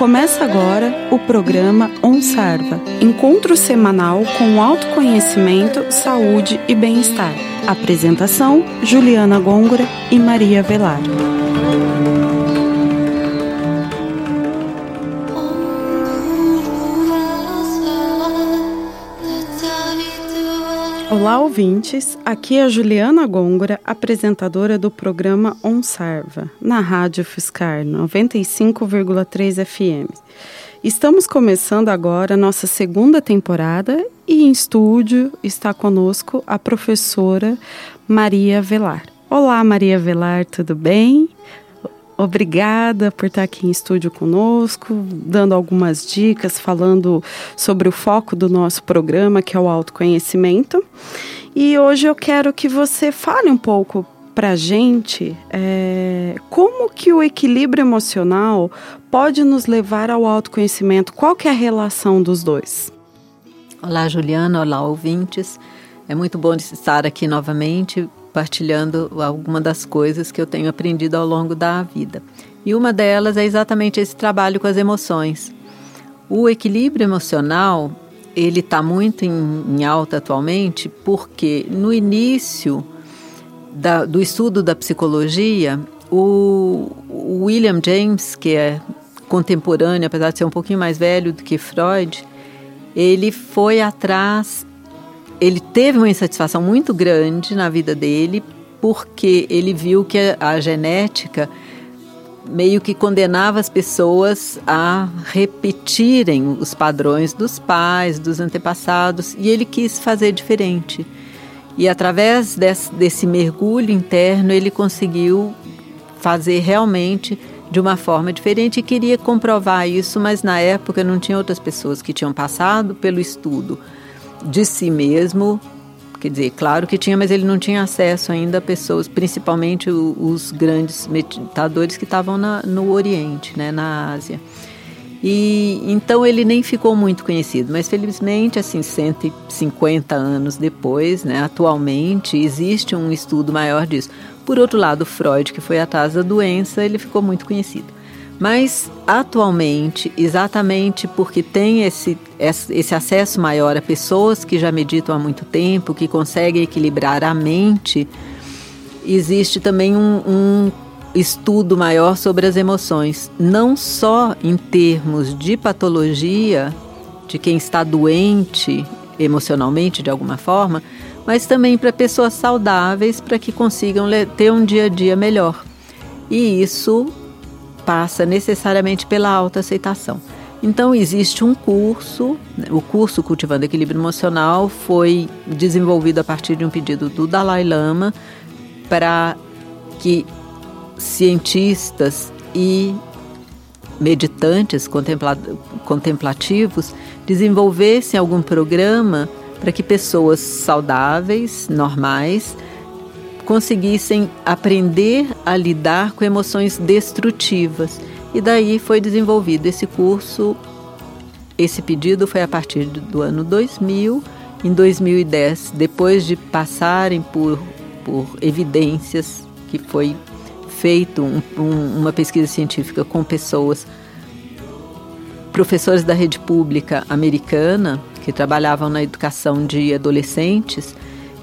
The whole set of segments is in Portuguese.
Começa agora o programa OnSarva, encontro semanal com autoconhecimento, saúde e bem-estar. Apresentação: Juliana Gôngora e Maria Velar. Olá, ouvintes. Aqui é a Juliana Gôngora, apresentadora do programa OnSarva, na Rádio Fiscar 95,3 FM. Estamos começando agora nossa segunda temporada e em estúdio está conosco a professora Maria Velar. Olá, Maria Velar, tudo bem? Obrigada por estar aqui em estúdio conosco, dando algumas dicas, falando sobre o foco do nosso programa, que é o autoconhecimento. E hoje eu quero que você fale um pouco para a gente é, como que o equilíbrio emocional pode nos levar ao autoconhecimento. Qual que é a relação dos dois? Olá, Juliana. Olá, ouvintes. É muito bom estar aqui novamente partilhando alguma das coisas que eu tenho aprendido ao longo da vida. E uma delas é exatamente esse trabalho com as emoções. O equilíbrio emocional ele está muito em, em, alta atualmente porque no início da, do estudo da psicologia, o, o William James, que é contemporâneo, apesar de ser um pouquinho mais velho do que Freud, ele foi atrás ele teve uma insatisfação muito grande na vida dele, porque ele viu que a, a genética meio que condenava as pessoas a repetirem os padrões dos pais, dos antepassados, e ele quis fazer diferente. E através desse, desse mergulho interno, ele conseguiu fazer realmente de uma forma diferente e queria comprovar isso, mas na época não tinha outras pessoas que tinham passado pelo estudo de si mesmo. Quer dizer, claro que tinha, mas ele não tinha acesso ainda a pessoas, principalmente os grandes meditadores que estavam na, no Oriente, né, na Ásia. E então ele nem ficou muito conhecido, mas felizmente, assim, 150 anos depois, né, atualmente existe um estudo maior disso. Por outro lado, Freud, que foi atrás da doença, ele ficou muito conhecido. Mas atualmente, exatamente porque tem esse, esse acesso maior a pessoas que já meditam há muito tempo, que conseguem equilibrar a mente, existe também um, um estudo maior sobre as emoções, não só em termos de patologia, de quem está doente emocionalmente de alguma forma, mas também para pessoas saudáveis para que consigam ter um dia a dia melhor. E isso passa necessariamente pela autoaceitação. Então, existe um curso, né, o curso Cultivando Equilíbrio Emocional foi desenvolvido a partir de um pedido do Dalai Lama para que cientistas e meditantes contemplativos desenvolvessem algum programa para que pessoas saudáveis, normais, conseguissem aprender a lidar com emoções destrutivas. E daí foi desenvolvido esse curso. Esse pedido foi a partir do ano 2000. Em 2010, depois de passarem por, por evidências que foi feito um, um, uma pesquisa científica com pessoas, professores da rede pública americana que trabalhavam na educação de adolescentes,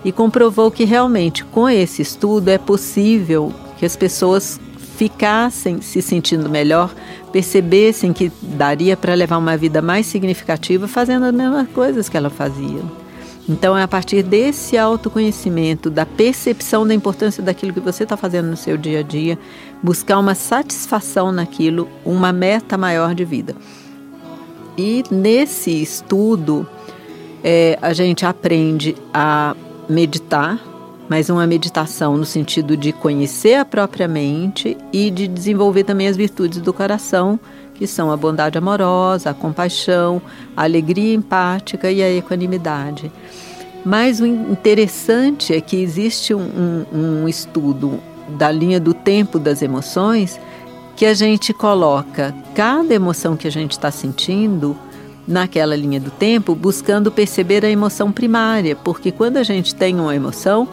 e comprovou que realmente com esse estudo é possível que as pessoas ficassem se sentindo melhor, percebessem que daria para levar uma vida mais significativa fazendo as mesmas coisas que ela fazia. Então é a partir desse autoconhecimento, da percepção da importância daquilo que você está fazendo no seu dia a dia, buscar uma satisfação naquilo, uma meta maior de vida. E nesse estudo, é, a gente aprende a meditar, mas uma meditação no sentido de conhecer a própria mente e de desenvolver também as virtudes do coração, que são a bondade amorosa, a compaixão, a alegria empática e a equanimidade. Mas o interessante é que existe um, um, um estudo da linha do tempo das emoções que a gente coloca cada emoção que a gente está sentindo naquela linha do tempo, buscando perceber a emoção primária, porque quando a gente tem uma emoção,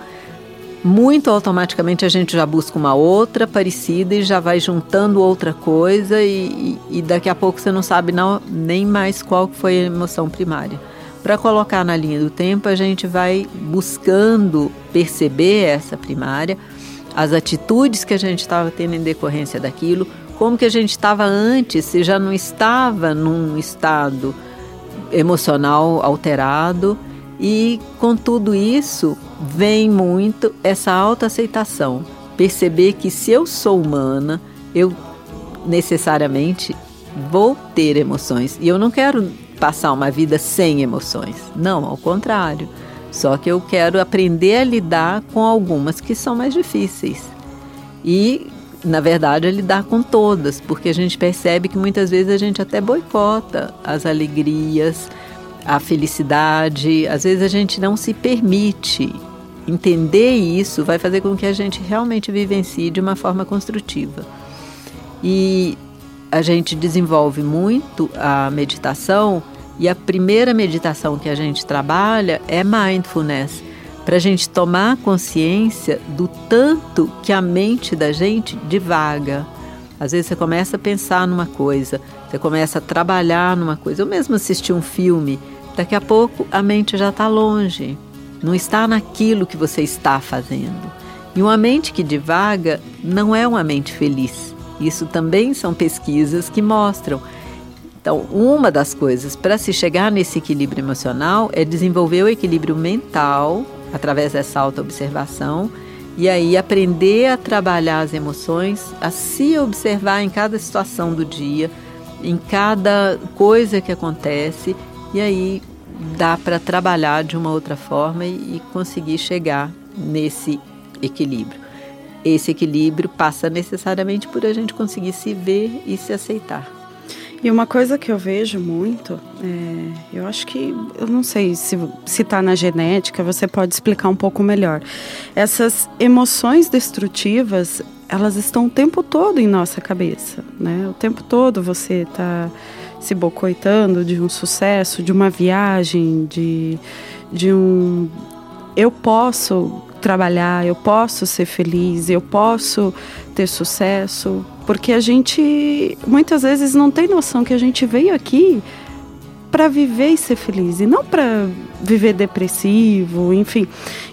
muito automaticamente a gente já busca uma outra parecida e já vai juntando outra coisa e, e, daqui a pouco você não sabe não, nem mais qual foi a emoção primária. Para colocar na linha do tempo, a gente vai buscando perceber essa primária, as atitudes que a gente estava tendo em decorrência daquilo, como que a gente estava antes, se já não estava num estado emocional alterado. E com tudo isso vem muito essa autoaceitação, perceber que se eu sou humana, eu necessariamente vou ter emoções. E eu não quero passar uma vida sem emoções. Não, ao contrário. Só que eu quero aprender a lidar com algumas que são mais difíceis. E, na verdade, a lidar com todas, porque a gente percebe que muitas vezes a gente até boicota as alegrias, a felicidade. Às vezes a gente não se permite entender isso, vai fazer com que a gente realmente vivencie de uma forma construtiva. E a gente desenvolve muito a meditação e a primeira meditação que a gente trabalha é mindfulness, para a gente tomar consciência do tanto que a mente da gente divaga. Às vezes você começa a pensar numa coisa, você começa a trabalhar numa coisa, ou mesmo assistir um filme, daqui a pouco a mente já está longe, não está naquilo que você está fazendo. E uma mente que divaga não é uma mente feliz. Isso também são pesquisas que mostram. Então, uma das coisas para se chegar nesse equilíbrio emocional é desenvolver o equilíbrio mental através dessa autoobservação e aí aprender a trabalhar as emoções, a se observar em cada situação do dia, em cada coisa que acontece e aí dá para trabalhar de uma outra forma e, conseguir chegar nesse equilíbrio. Esse equilíbrio passa necessariamente por a gente conseguir se ver e se aceitar. E uma coisa que eu vejo muito, é, eu acho que, eu não sei se está na genética, você pode explicar um pouco melhor. Essas emoções destrutivas, elas estão o tempo todo em nossa cabeça, né? O tempo todo você está se bocoitando de um sucesso, de uma viagem, de, de um. Eu posso trabalhar, eu posso ser feliz, eu posso ter sucesso, porque a gente muitas vezes não tem noção que a gente veio aqui para viver e ser feliz e não para viver depressivo, enfim.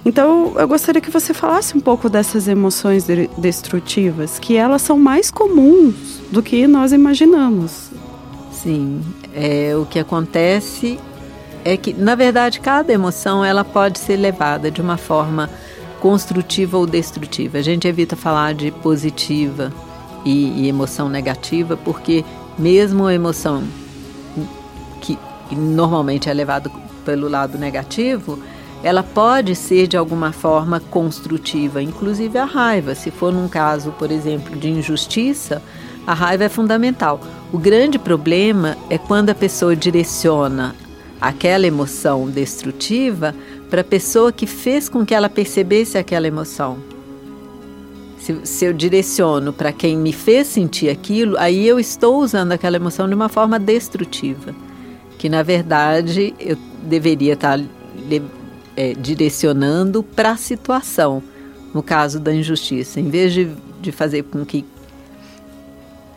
Então, eu gostaria que você falasse um pouco dessas emoções destrutivas, que elas são mais comuns do que nós imaginamos. Sim, é, o que acontece é que, na verdade, cada emoção ela pode ser levada de uma forma construtiva ou destrutiva. A gente evita falar de positiva e, e emoção negativa, porque mesmo a emoção que normalmente é levada pelo lado negativo, ela pode ser de alguma forma construtiva, inclusive a raiva. Se for num caso, por exemplo, de injustiça, a raiva é fundamental. O grande problema é quando a pessoa direciona aquela emoção destrutiva para a pessoa que fez com que ela percebesse aquela emoção. Se, se eu direciono para quem me fez sentir aquilo, aí eu estou usando aquela emoção de uma forma destrutiva, que na verdade eu deveria estar tá é, direcionando para a situação, no caso da injustiça, em vez de, de fazer com que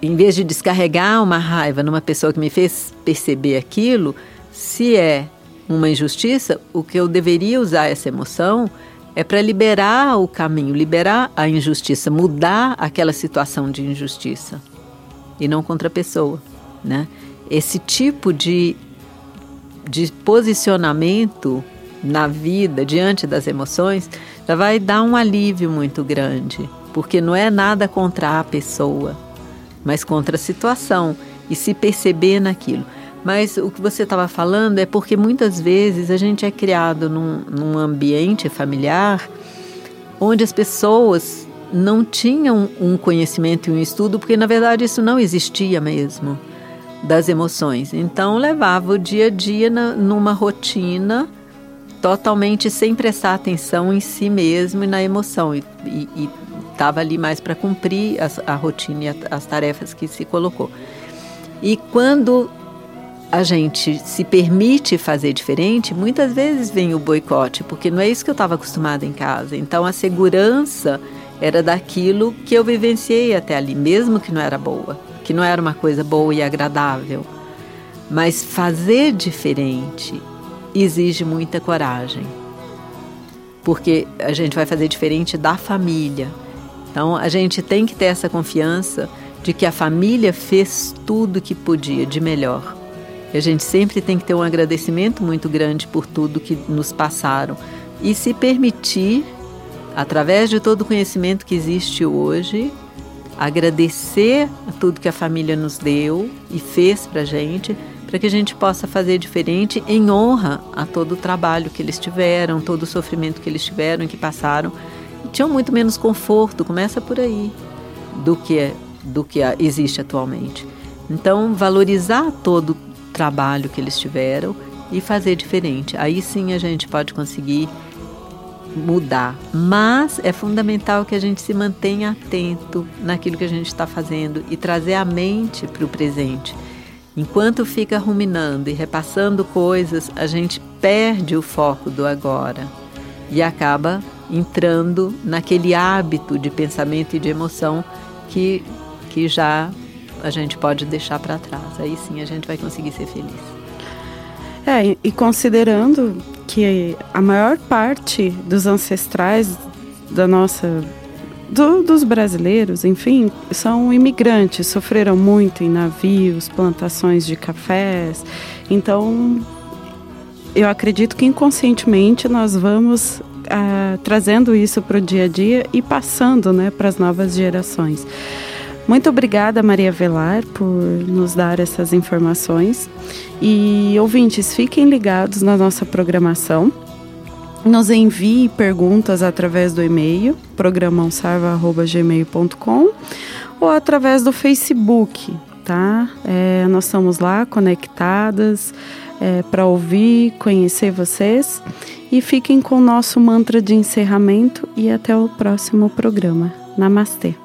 em vez de descarregar uma raiva numa pessoa que me fez perceber aquilo, se é uma injustiça, o que eu deveria usar essa emoção é para liberar o caminho, liberar a injustiça, mudar aquela situação de injustiça e não contra a pessoa, né? Esse tipo de, de posicionamento na vida diante das emoções já vai dar um alívio muito grande, porque não é nada contra a pessoa, mas contra a situação e se perceber naquilo. Mas o que você estava falando é porque muitas vezes a gente é criado num, num ambiente familiar onde as pessoas não tinham um conhecimento e um estudo, porque na verdade isso não existia mesmo, das emoções. Então levava o dia a dia na, numa rotina totalmente sem prestar atenção em si mesmo e na emoção. E estava ali mais para cumprir a, a rotina e as tarefas que se colocou. E quando a gente se permite fazer diferente, muitas vezes vem o boicote, porque não é isso que eu estava acostumada em casa. Então a segurança era daquilo que eu vivenciei até ali, mesmo que não era boa, que não era uma coisa boa e agradável. Mas fazer diferente exige muita coragem. Porque a gente vai fazer diferente da família. Então a gente tem que ter essa confiança de que a família fez tudo que podia de melhor. E a gente sempre tem que ter um agradecimento muito grande por tudo que nos passaram e se permitir, através de todo o conhecimento que existe hoje, agradecer a tudo que a família nos deu e fez para gente, para que a gente possa fazer diferente em honra a todo o trabalho que eles tiveram, todo o sofrimento que eles tiveram e que passaram. E tinham muito menos conforto, começa por aí, do que do que existe atualmente. Então, valorizar todo trabalho que eles tiveram e fazer diferente. Aí sim a gente pode conseguir mudar. Mas é fundamental que a gente se mantenha atento naquilo que a gente está fazendo e trazer a mente para o presente. Enquanto fica ruminando e repassando coisas, a gente perde o foco do agora e acaba entrando naquele hábito de pensamento e de emoção que que já a gente pode deixar para trás. Aí sim a gente vai conseguir ser feliz. É, e considerando que a maior parte dos ancestrais da nossa do, dos brasileiros, enfim, são imigrantes, sofreram muito em navios, plantações de cafés. Então, eu acredito que inconscientemente nós vamos ah, trazendo isso para o dia a dia e passando né, para as novas gerações. Muito obrigada, Maria Velar, por nos dar essas informações. E ouvintes, fiquem ligados na nossa programação. Nos envie perguntas através do e-mail programãosarva.gmail.com ou através do Facebook, tá? É, nós estamos lá conectadas é, para ouvir, conhecer vocês e fiquem com o nosso mantra de encerramento e até o próximo programa. Namastê!